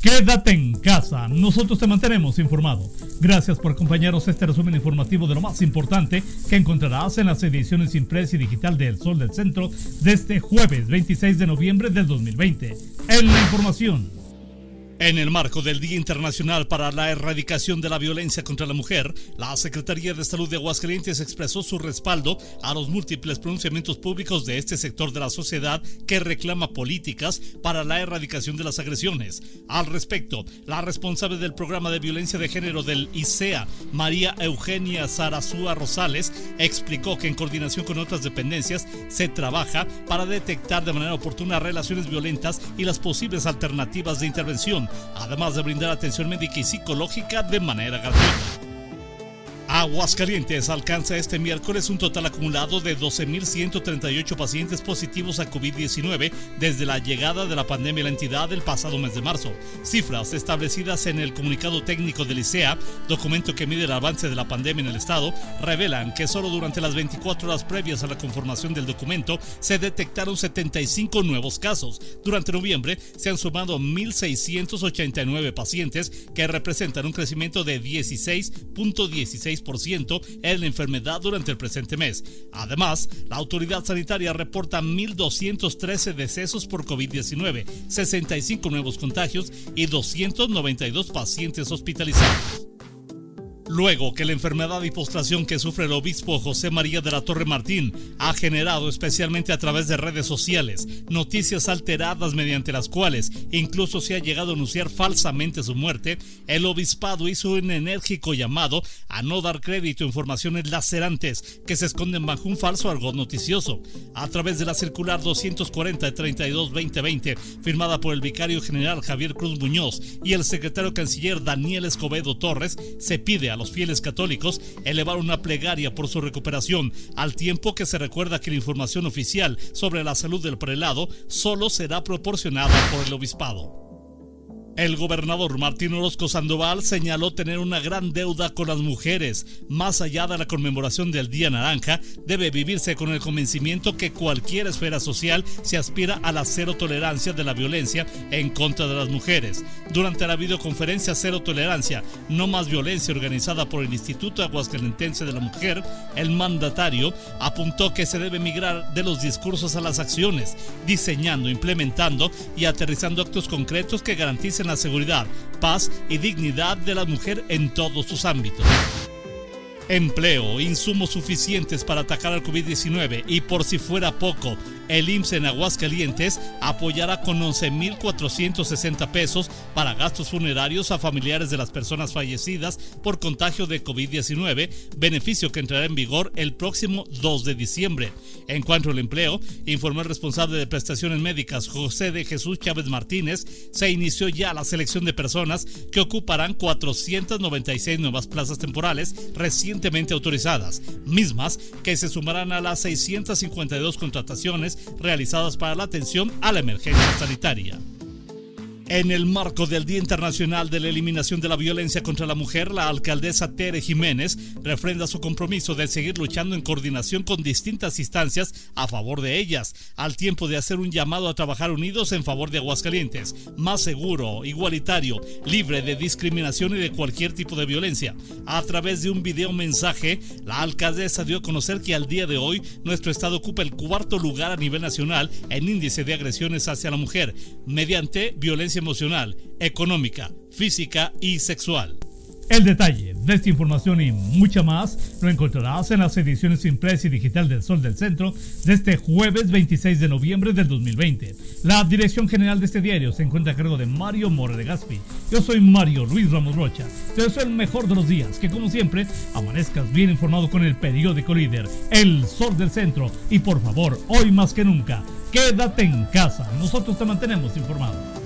Quédate en casa, nosotros te mantenemos informado. Gracias por acompañarnos a este resumen informativo de lo más importante que encontrarás en las ediciones impresa y digital de El Sol del Centro de este jueves 26 de noviembre del 2020. En la información. En el marco del Día Internacional para la Erradicación de la Violencia contra la Mujer, la Secretaría de Salud de Aguascalientes expresó su respaldo a los múltiples pronunciamientos públicos de este sector de la sociedad que reclama políticas para la erradicación de las agresiones. Al respecto, la responsable del programa de violencia de género del ICEA, María Eugenia Zarazúa Rosales, explicó que en coordinación con otras dependencias se trabaja para detectar de manera oportuna relaciones violentas y las posibles alternativas de intervención además de brindar atención médica y psicológica de manera gratuita. Aguascalientes alcanza este miércoles un total acumulado de 12.138 pacientes positivos a COVID-19 desde la llegada de la pandemia a la entidad el pasado mes de marzo. Cifras establecidas en el comunicado técnico del ICEA, documento que mide el avance de la pandemia en el estado, revelan que solo durante las 24 horas previas a la conformación del documento se detectaron 75 nuevos casos. Durante noviembre se han sumado 1.689 pacientes que representan un crecimiento de 16.16 en la enfermedad durante el presente mes. Además, la autoridad sanitaria reporta 1.213 decesos por COVID-19, 65 nuevos contagios y 292 pacientes hospitalizados. Luego que la enfermedad y postración que sufre el obispo José María de la Torre Martín ha generado, especialmente a través de redes sociales, noticias alteradas mediante las cuales incluso se ha llegado a anunciar falsamente su muerte, el obispado hizo un enérgico llamado a no dar crédito a informaciones lacerantes que se esconden bajo un falso argot noticioso. A través de la circular 240 32 2020, firmada por el vicario general Javier Cruz Muñoz y el secretario canciller Daniel Escobedo Torres, se pide a los fieles católicos elevar una plegaria por su recuperación, al tiempo que se recuerda que la información oficial sobre la salud del prelado solo será proporcionada por el obispado. El gobernador Martín Orozco Sandoval señaló tener una gran deuda con las mujeres. Más allá de la conmemoración del Día Naranja, debe vivirse con el convencimiento que cualquier esfera social se aspira a la cero tolerancia de la violencia en contra de las mujeres. Durante la videoconferencia Cero Tolerancia, no más violencia organizada por el Instituto Aguascalentense de la Mujer, el mandatario apuntó que se debe migrar de los discursos a las acciones, diseñando, implementando y aterrizando actos concretos que garanticen la seguridad, paz y dignidad de la mujer en todos sus ámbitos. Empleo, insumos suficientes para atacar al COVID-19 y por si fuera poco, el IMSS en Aguascalientes apoyará con 11.460 pesos para gastos funerarios a familiares de las personas fallecidas por contagio de COVID-19, beneficio que entrará en vigor el próximo 2 de diciembre. En cuanto al empleo, informó el responsable de prestaciones médicas José de Jesús Chávez Martínez, se inició ya la selección de personas que ocuparán 496 nuevas plazas temporales autorizadas, mismas que se sumarán a las 652 contrataciones realizadas para la atención a la emergencia sanitaria. En el marco del Día Internacional de la Eliminación de la Violencia contra la Mujer, la alcaldesa Tere Jiménez refrenda su compromiso de seguir luchando en coordinación con distintas instancias a favor de ellas, al tiempo de hacer un llamado a trabajar unidos en favor de Aguascalientes, más seguro, igualitario, libre de discriminación y de cualquier tipo de violencia. A través de un video mensaje, la alcaldesa dio a conocer que al día de hoy nuestro estado ocupa el cuarto lugar a nivel nacional en índice de agresiones hacia la mujer, mediante violencia emocional, económica, física y sexual. El detalle de esta información y mucha más lo encontrarás en las ediciones impresa y digital del Sol del Centro de este jueves 26 de noviembre del 2020. La dirección general de este diario se encuentra a cargo de Mario More de Gaspi. Yo soy Mario Luis Ramos Rocha. Te deseo el mejor de los días, que como siempre amanezcas bien informado con el periódico líder, El Sol del Centro. Y por favor, hoy más que nunca, quédate en casa. Nosotros te mantenemos informado.